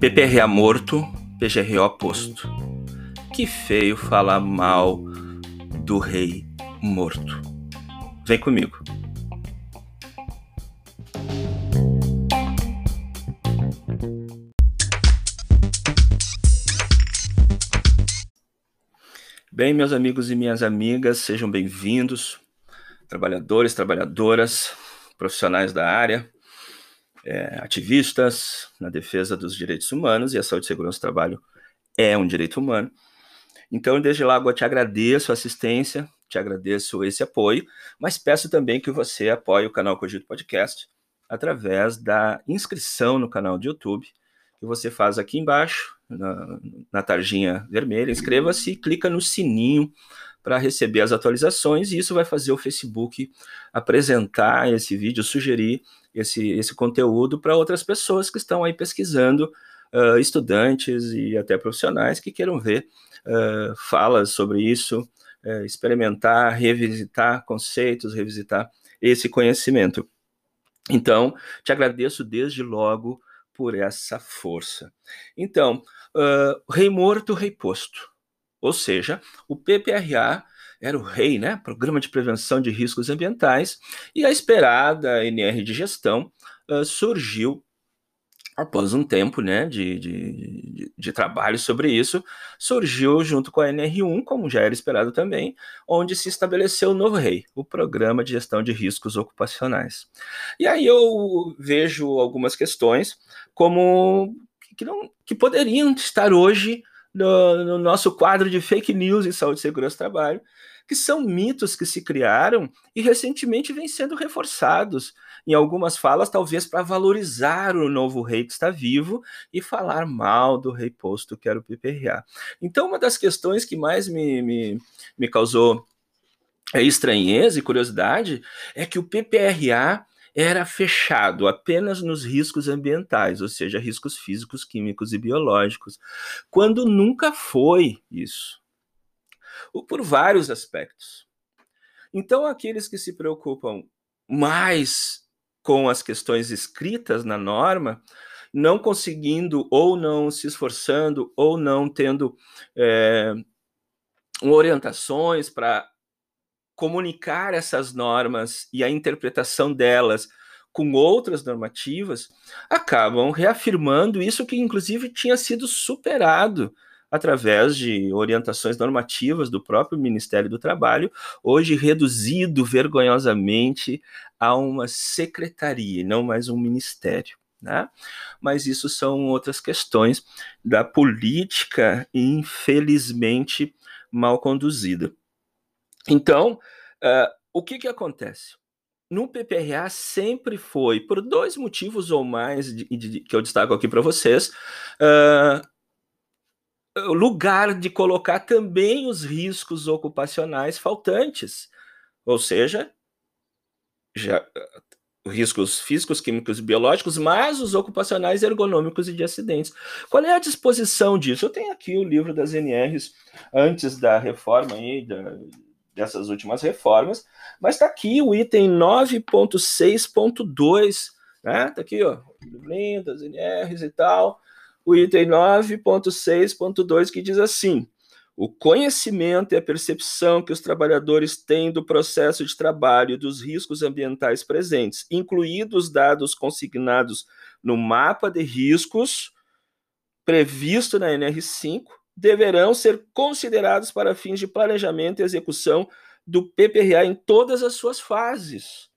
PPRA morto, PGRO posto. Que feio falar mal do rei morto. Vem comigo. Bem, meus amigos e minhas amigas, sejam bem-vindos, trabalhadores, trabalhadoras, profissionais da área é, ativistas na defesa dos direitos humanos, e a saúde e segurança do trabalho é um direito humano. Então, desde logo, eu te agradeço a assistência, te agradeço esse apoio, mas peço também que você apoie o canal Cogito Podcast através da inscrição no canal de YouTube, que você faz aqui embaixo, na, na tarjinha vermelha, inscreva-se e clica no sininho para receber as atualizações, e isso vai fazer o Facebook apresentar esse vídeo, sugerir esse, esse conteúdo para outras pessoas que estão aí pesquisando, uh, estudantes e até profissionais que queiram ver uh, falas sobre isso, uh, experimentar, revisitar conceitos, revisitar esse conhecimento. Então, te agradeço desde logo por essa força. Então, rei morto, rei posto. Ou seja, o PPRA era o rei, né? Programa de Prevenção de Riscos Ambientais, e a esperada NR de gestão uh, surgiu após um tempo né, de, de, de, trabalho sobre isso, surgiu junto com a NR1, como já era esperado também, onde se estabeleceu o novo rei, o Programa de Gestão de Riscos Ocupacionais. E aí eu vejo algumas questões como que, não, que poderiam estar hoje no, no, nosso quadro de fake news em saúde, segurança e trabalho, que são mitos que se criaram e recentemente vêm sendo reforçados em algumas falas, talvez para valorizar o novo rei que está vivo e falar mal do rei posto, que era o PPRA. Então, uma das questões que mais me, me, me causou é, estranheza e curiosidade é que o PPRA era fechado apenas nos riscos ambientais, ou seja, riscos físicos, químicos e biológicos, quando nunca foi isso. Por vários aspectos. Então, aqueles que se preocupam mais com as questões escritas na norma, não conseguindo ou não se esforçando ou não tendo é, orientações para comunicar essas normas e a interpretação delas com outras normativas, acabam reafirmando isso que, inclusive, tinha sido superado através de orientações normativas do próprio Ministério do Trabalho, hoje reduzido vergonhosamente a uma secretaria, não mais um ministério. Né? Mas isso são outras questões da política, infelizmente, mal conduzida. Então, uh, o que, que acontece? No PPRA sempre foi, por dois motivos ou mais de, de, que eu destaco aqui para vocês, uh, lugar de colocar também os riscos ocupacionais faltantes. Ou seja, já, riscos físicos, químicos e biológicos, mas os ocupacionais, ergonômicos e de acidentes. Qual é a disposição disso? Eu tenho aqui o livro das NRs antes da reforma aí, da, dessas últimas reformas, mas está aqui o item 9.6.2, né? Está aqui, ó, das NRs e tal. O item 9.6.2 que diz assim: o conhecimento e a percepção que os trabalhadores têm do processo de trabalho e dos riscos ambientais presentes, incluídos dados consignados no mapa de riscos previsto na NR5, deverão ser considerados para fins de planejamento e execução do PPRA em todas as suas fases.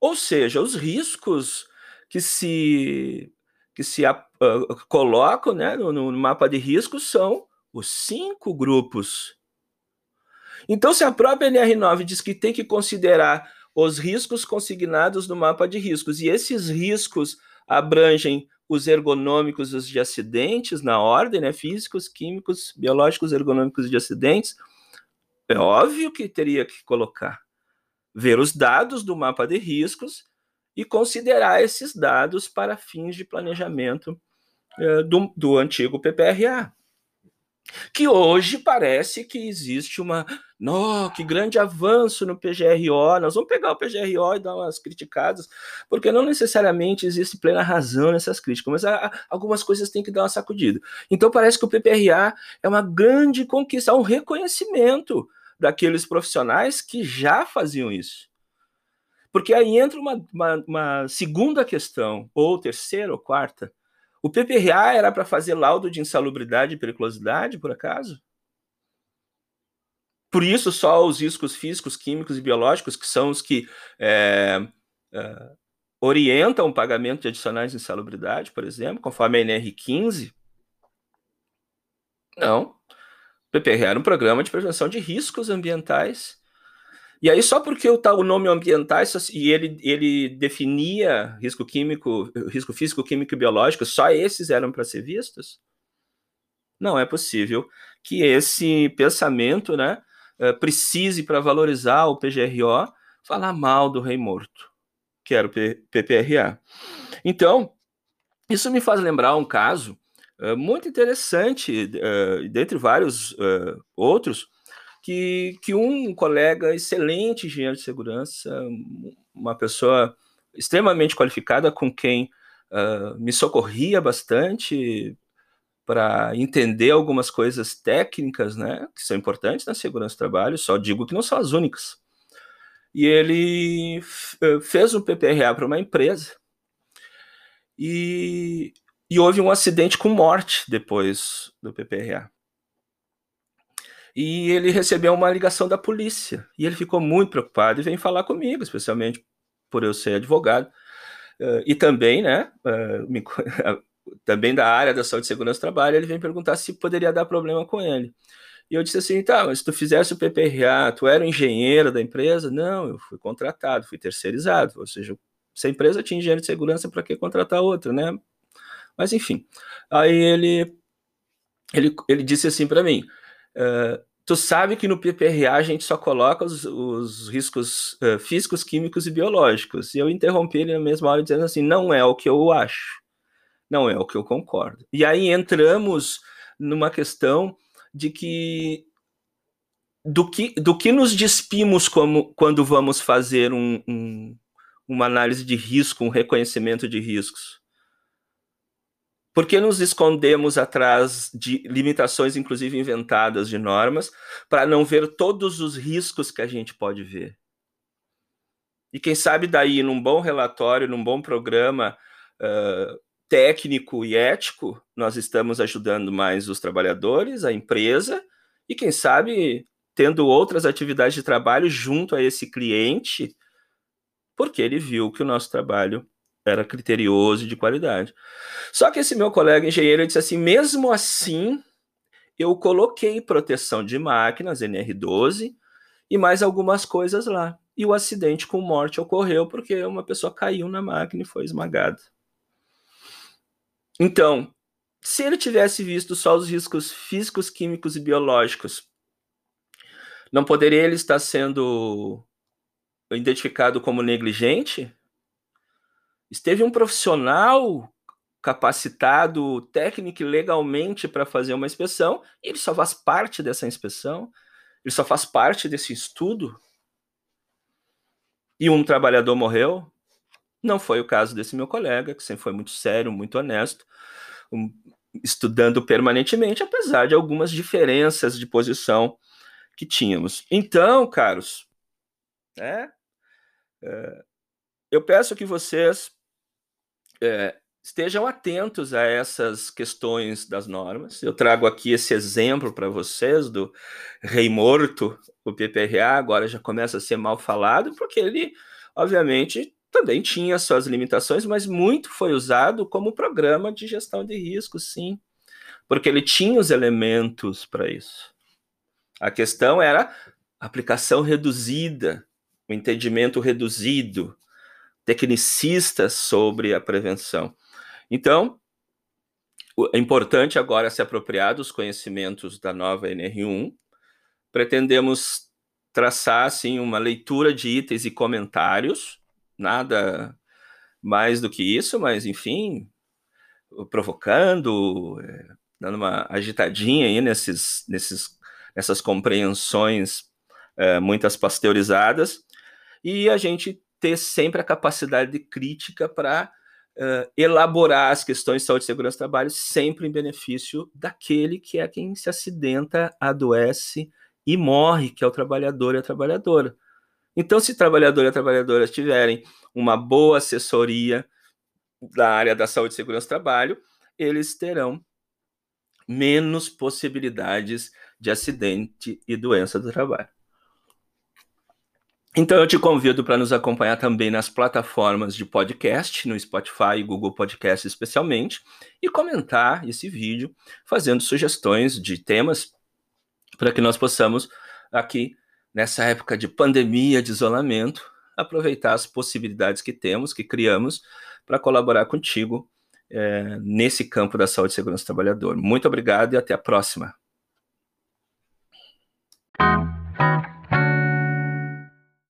Ou seja, os riscos que se que se uh, colocam né, no, no mapa de riscos são os cinco grupos. Então, se a própria NR9 diz que tem que considerar os riscos consignados no mapa de riscos, e esses riscos abrangem os ergonômicos os de acidentes na ordem, né? Físicos, químicos, biológicos, ergonômicos de acidentes. É óbvio que teria que colocar, ver os dados do mapa de riscos e considerar esses dados para fins de planejamento é, do, do antigo PPRA. Que hoje parece que existe uma Nossa, que grande avanço no PGRO. Nós vamos pegar o PGRO e dar umas criticadas, porque não necessariamente existe plena razão nessas críticas, mas algumas coisas têm que dar uma sacudida. Então parece que o PPRA é uma grande conquista, um reconhecimento daqueles profissionais que já faziam isso. Porque aí entra uma, uma, uma segunda questão, ou terceira ou quarta. O PPRA era para fazer laudo de insalubridade e periculosidade, por acaso? Por isso, só os riscos físicos, químicos e biológicos, que são os que é, é, orientam o pagamento de adicionais de insalubridade, por exemplo, conforme a NR15. Não. O PPR era um programa de prevenção de riscos ambientais. E aí, só porque o, o nome ambientais e ele, ele definia risco químico, risco físico, químico e biológico, só esses eram para ser vistos? Não é possível que esse pensamento, né, uh, precise, para valorizar o PGRO, falar mal do rei morto, que era o P PPRA. Então, isso me faz lembrar um caso uh, muito interessante, uh, dentre vários outros, que, que um colega excelente engenheiro de segurança, uma pessoa extremamente qualificada com quem me socorria bastante para entender algumas coisas técnicas, né, que são importantes na segurança do trabalho, só digo que não são as únicas. E ele eh, fez um PPRA para uma empresa e, e houve um acidente com morte depois do PPRA. E ele recebeu uma ligação da polícia e ele ficou muito preocupado e veio falar comigo, especialmente por eu ser advogado. Uh, e também, né, uh, me, também da área da saúde e segurança do trabalho, ele vem perguntar se poderia dar problema com ele. E eu disse assim, tá, mas se tu fizesse o PPRA, tu era o engenheiro da empresa? Não, eu fui contratado, fui terceirizado, ou seja, se a empresa tinha engenheiro de segurança, para que contratar outra, né? Mas enfim, aí ele, ele, ele disse assim para mim, uh, tu sabe que no PPRA a gente só coloca os, os riscos uh, físicos, químicos e biológicos. E eu interrompi ele na mesma hora dizendo assim, não é o que eu acho não é o que eu concordo. E aí entramos numa questão de que do que, do que nos despimos como, quando vamos fazer um, um, uma análise de risco, um reconhecimento de riscos? Por que nos escondemos atrás de limitações, inclusive inventadas de normas, para não ver todos os riscos que a gente pode ver? E quem sabe daí, num bom relatório, num bom programa, uh, técnico e ético, nós estamos ajudando mais os trabalhadores, a empresa, e quem sabe tendo outras atividades de trabalho junto a esse cliente, porque ele viu que o nosso trabalho era criterioso e de qualidade. Só que esse meu colega engenheiro disse assim: mesmo assim, eu coloquei proteção de máquinas, NR12, e mais algumas coisas lá. E o acidente com morte ocorreu porque uma pessoa caiu na máquina e foi esmagada. Então, se ele tivesse visto só os riscos físicos, químicos e biológicos, não poderia ele estar sendo identificado como negligente? Esteve um profissional capacitado técnico e legalmente para fazer uma inspeção, e ele só faz parte dessa inspeção, ele só faz parte desse estudo. E um trabalhador morreu, não foi o caso desse meu colega, que sempre foi muito sério, muito honesto, um, estudando permanentemente, apesar de algumas diferenças de posição que tínhamos. Então, caros, é, é eu peço que vocês é, estejam atentos a essas questões das normas. Eu trago aqui esse exemplo para vocês do rei morto, o PPRA, agora já começa a ser mal falado, porque ele, obviamente, também tinha suas limitações, mas muito foi usado como programa de gestão de risco, sim, porque ele tinha os elementos para isso. A questão era aplicação reduzida, o entendimento reduzido, tecnicistas sobre a prevenção. Então, é importante agora se apropriar dos conhecimentos da nova NR1. Pretendemos traçar assim uma leitura de itens e comentários nada mais do que isso, mas enfim, provocando, é, dando uma agitadinha aí nesses, nesses, nessas compreensões é, muitas pasteurizadas, e a gente ter sempre a capacidade de crítica para uh, elaborar as questões de saúde e segurança do trabalho, sempre em benefício daquele que é quem se acidenta, adoece e morre, que é o trabalhador e a trabalhadora. Então, se trabalhador e a trabalhadora tiverem uma boa assessoria da área da saúde e segurança do trabalho, eles terão menos possibilidades de acidente e doença do trabalho. Então eu te convido para nos acompanhar também nas plataformas de podcast, no Spotify e Google Podcast especialmente, e comentar esse vídeo, fazendo sugestões de temas para que nós possamos aqui nessa época de pandemia, de isolamento, aproveitar as possibilidades que temos, que criamos, para colaborar contigo é, nesse campo da saúde e segurança do trabalhador. Muito obrigado e até a próxima.